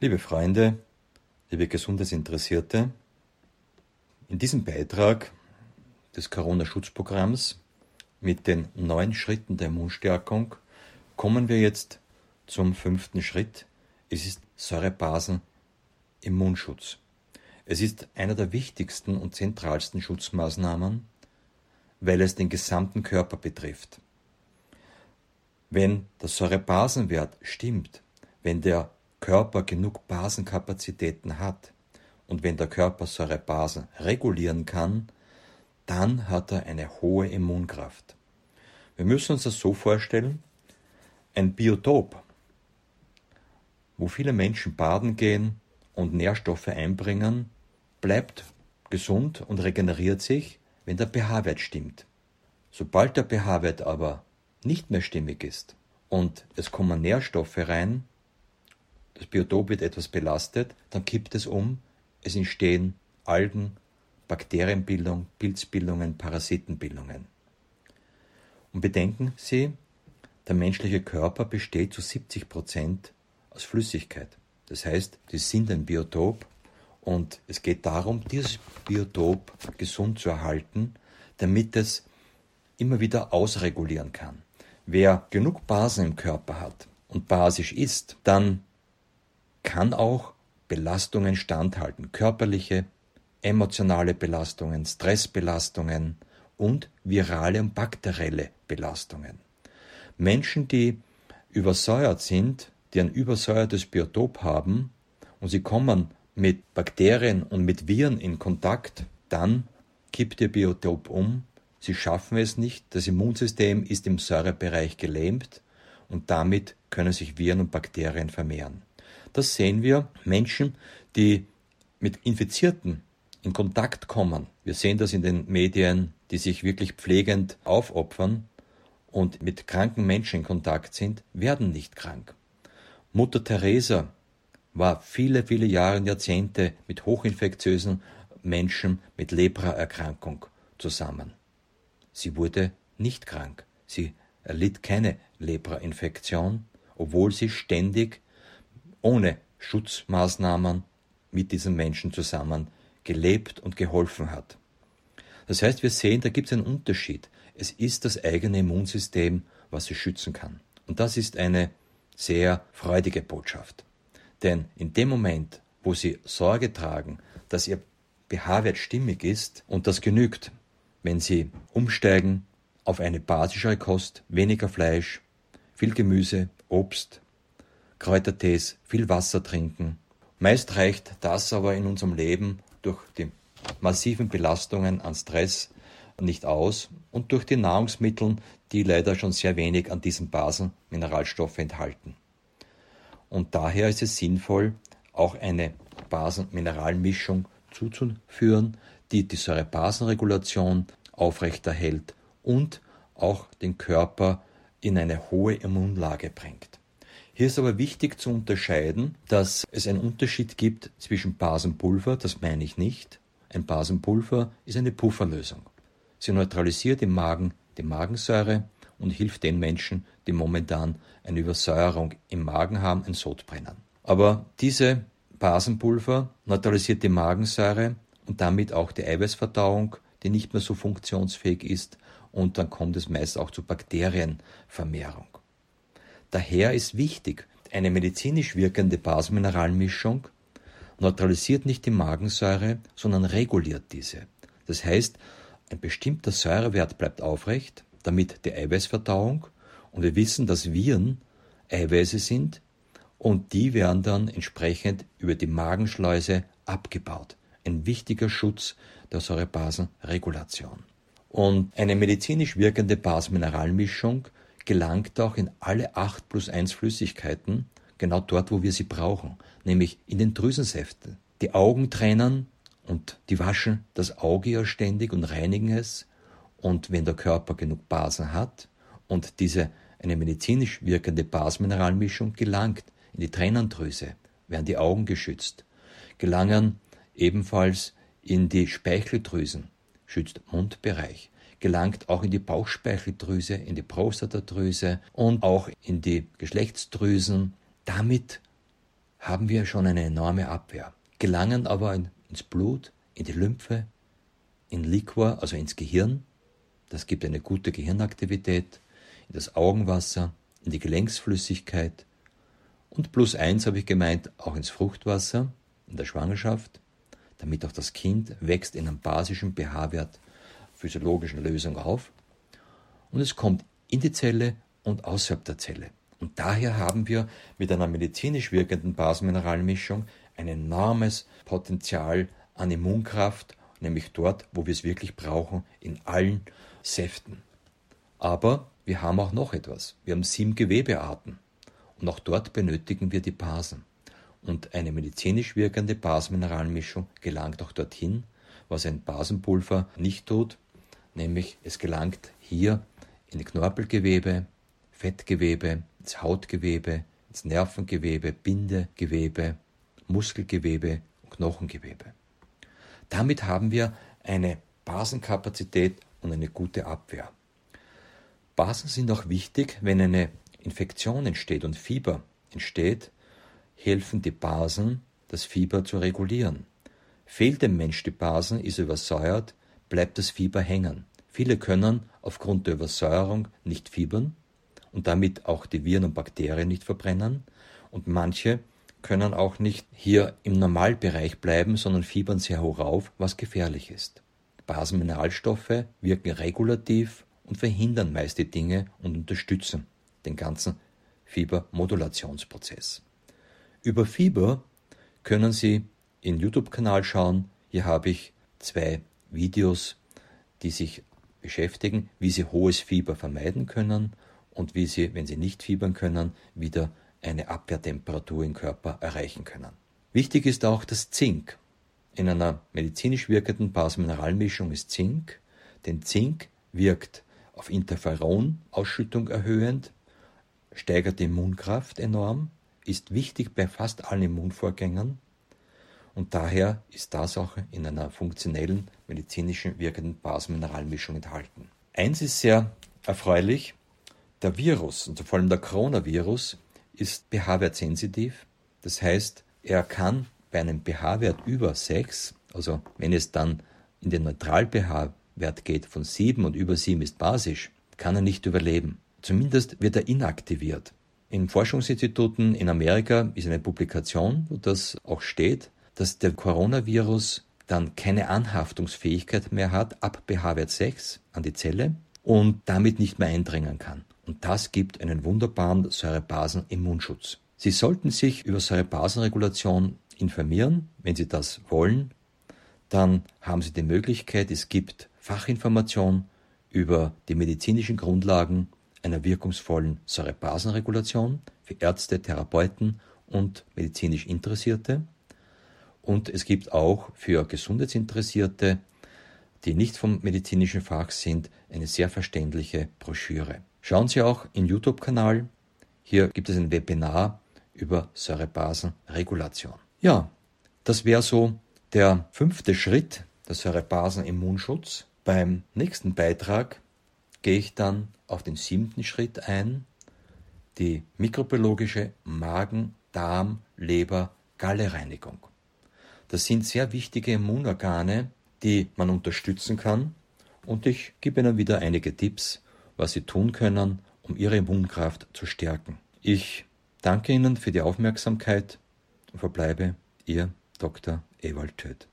Liebe Freunde, liebe Gesundesinteressierte, in diesem Beitrag des Corona-Schutzprogramms mit den neun Schritten der Immunstärkung kommen wir jetzt zum fünften Schritt. Es ist Säurebasen-Immunschutz. Es ist einer der wichtigsten und zentralsten Schutzmaßnahmen, weil es den gesamten Körper betrifft. Wenn der Säurebasenwert stimmt, wenn der Körper genug Basenkapazitäten hat und wenn der Körper Säurebasen regulieren kann, dann hat er eine hohe Immunkraft. Wir müssen uns das so vorstellen, ein Biotop, wo viele Menschen baden gehen und Nährstoffe einbringen, bleibt gesund und regeneriert sich, wenn der pH-Wert stimmt. Sobald der pH-Wert aber nicht mehr stimmig ist und es kommen Nährstoffe rein, das Biotop wird etwas belastet, dann kippt es um, es entstehen Algen, Bakterienbildung, Pilzbildungen, Parasitenbildungen. Und bedenken Sie, der menschliche Körper besteht zu 70 Prozent aus Flüssigkeit. Das heißt, die sind ein Biotop und es geht darum, dieses Biotop gesund zu erhalten, damit es immer wieder ausregulieren kann. Wer genug Basen im Körper hat und basisch ist, dann kann auch Belastungen standhalten, körperliche, emotionale Belastungen, Stressbelastungen und virale und bakterielle Belastungen. Menschen, die übersäuert sind, die ein übersäuertes Biotop haben und sie kommen mit Bakterien und mit Viren in Kontakt, dann kippt ihr Biotop um, sie schaffen es nicht, das Immunsystem ist im Säurebereich gelähmt und damit können sich Viren und Bakterien vermehren. Das sehen wir Menschen, die mit Infizierten in Kontakt kommen. Wir sehen das in den Medien, die sich wirklich pflegend aufopfern und mit kranken Menschen in Kontakt sind, werden nicht krank. Mutter Teresa war viele, viele Jahre Jahrzehnte mit hochinfektiösen Menschen mit Lepraerkrankung zusammen. Sie wurde nicht krank. Sie erlitt keine Leprainfektion, obwohl sie ständig ohne Schutzmaßnahmen mit diesen Menschen zusammen gelebt und geholfen hat. Das heißt, wir sehen, da gibt es einen Unterschied. Es ist das eigene Immunsystem, was sie schützen kann. Und das ist eine sehr freudige Botschaft. Denn in dem Moment, wo sie Sorge tragen, dass ihr pH-Wert stimmig ist, und das genügt, wenn sie umsteigen auf eine basischere Kost, weniger Fleisch, viel Gemüse, Obst, Kräutertees, viel Wasser trinken. Meist reicht das aber in unserem Leben durch die massiven Belastungen an Stress nicht aus und durch die Nahrungsmittel, die leider schon sehr wenig an diesen Basenmineralstoffe enthalten. Und daher ist es sinnvoll, auch eine Basenmineralmischung zuzuführen, die die Säurebasenregulation aufrechterhält und auch den Körper in eine hohe Immunlage bringt. Hier ist aber wichtig zu unterscheiden, dass es einen Unterschied gibt zwischen Basenpulver, das meine ich nicht. Ein Basenpulver ist eine Pufferlösung. Sie neutralisiert im Magen die Magensäure und hilft den Menschen, die momentan eine Übersäuerung im Magen haben, ein Sodbrennen. Aber diese Basenpulver neutralisiert die Magensäure und damit auch die Eiweißverdauung, die nicht mehr so funktionsfähig ist und dann kommt es meist auch zu Bakterienvermehrung. Daher ist wichtig, eine medizinisch wirkende Basenmineralmischung neutralisiert nicht die Magensäure, sondern reguliert diese. Das heißt, ein bestimmter Säurewert bleibt aufrecht, damit die Eiweißverdauung, und wir wissen, dass Viren Eiweiße sind, und die werden dann entsprechend über die Magenschleuse abgebaut. Ein wichtiger Schutz der Säurebasenregulation. Und eine medizinisch wirkende Gelangt auch in alle 8 plus 1 Flüssigkeiten, genau dort, wo wir sie brauchen, nämlich in den Drüsensäften. Die Augen trennen und die waschen das Auge ja ständig und reinigen es. Und wenn der Körper genug Basen hat und diese eine medizinisch wirkende Basmineralmischung gelangt in die Tränendrüse, werden die Augen geschützt, gelangen ebenfalls in die Speicheldrüsen, schützt Mundbereich, gelangt auch in die Bauchspeicheldrüse, in die Prostatadrüse und auch in die Geschlechtsdrüsen. Damit haben wir schon eine enorme Abwehr, gelangen aber ins Blut, in die Lymphe, in Liquor, also ins Gehirn. Das gibt eine gute Gehirnaktivität, in das Augenwasser, in die Gelenksflüssigkeit und plus eins habe ich gemeint, auch ins Fruchtwasser in der Schwangerschaft, damit auch das Kind wächst in einem basischen pH-Wert physiologischen Lösung auf und es kommt in die Zelle und außerhalb der Zelle. Und daher haben wir mit einer medizinisch wirkenden Basenmineralmischung ein enormes Potenzial an Immunkraft, nämlich dort, wo wir es wirklich brauchen, in allen Säften. Aber wir haben auch noch etwas. Wir haben sieben Gewebearten. Und auch dort benötigen wir die Basen. Und eine medizinisch wirkende Basenmineralmischung gelangt auch dorthin, was ein Basenpulver nicht tut, nämlich es gelangt hier in Knorpelgewebe, Fettgewebe, ins Hautgewebe, ins Nervengewebe, Bindegewebe, Muskelgewebe und Knochengewebe. Damit haben wir eine Basenkapazität und eine gute Abwehr. Basen sind auch wichtig, wenn eine Infektion entsteht und Fieber entsteht, helfen die Basen, das Fieber zu regulieren. Fehlt dem Mensch die Basen, ist übersäuert, bleibt das Fieber hängen. Viele können aufgrund der Übersäuerung nicht fiebern und damit auch die Viren und Bakterien nicht verbrennen und manche können auch nicht hier im Normalbereich bleiben, sondern fiebern sehr hoch auf, was gefährlich ist. Basenmineralstoffe wirken regulativ und verhindern meist die Dinge und unterstützen den ganzen Fiebermodulationsprozess. Über Fieber können Sie in YouTube-Kanal schauen. Hier habe ich zwei Videos, die sich beschäftigen, wie Sie hohes Fieber vermeiden können und wie Sie, wenn Sie nicht fiebern können, wieder eine Abwehrtemperatur im Körper erreichen können. Wichtig ist auch das Zink. In einer medizinisch wirkenden Basmineralmischung ist Zink, denn Zink wirkt auf Interferonausschüttung erhöhend, steigert die Immunkraft enorm, ist wichtig bei fast allen Immunvorgängen und daher ist das auch in einer funktionellen medizinischen wirkenden Basmineralmischung enthalten. Eins ist sehr erfreulich, der Virus, und vor allem der Coronavirus, ist pH-wertsensitiv. Das heißt, er kann bei einem pH-Wert über 6, also wenn es dann in den Neutral-pH-Wert geht von 7 und über 7 ist basisch, kann er nicht überleben. Zumindest wird er inaktiviert. In Forschungsinstituten in Amerika ist eine Publikation, wo das auch steht, dass der Coronavirus dann keine Anhaftungsfähigkeit mehr hat ab pH-Wert 6 an die Zelle und damit nicht mehr eindringen kann. Und das gibt einen wunderbaren Säurebasen-Immunschutz. Sie sollten sich über Säurebasenregulation informieren, wenn Sie das wollen. Dann haben Sie die Möglichkeit, es gibt Fachinformation über die medizinischen Grundlagen einer wirkungsvollen Säurebasenregulation für Ärzte, Therapeuten und medizinisch Interessierte. Und es gibt auch für Gesundheitsinteressierte, die nicht vom medizinischen Fach sind, eine sehr verständliche Broschüre. Schauen Sie auch im YouTube-Kanal. Hier gibt es ein Webinar über Säurebasenregulation. Ja, das wäre so der fünfte Schritt, der Säurebasen-Immunschutz. Beim nächsten Beitrag gehe ich dann auf den siebten Schritt ein, die mikrobiologische Magen-, Darm-, Leber-, Galle-Reinigung. Das sind sehr wichtige Immunorgane, die man unterstützen kann und ich gebe Ihnen wieder einige Tipps, was Sie tun können, um Ihre Immunkraft zu stärken. Ich danke Ihnen für die Aufmerksamkeit und verbleibe Ihr Dr. Ewald Töth.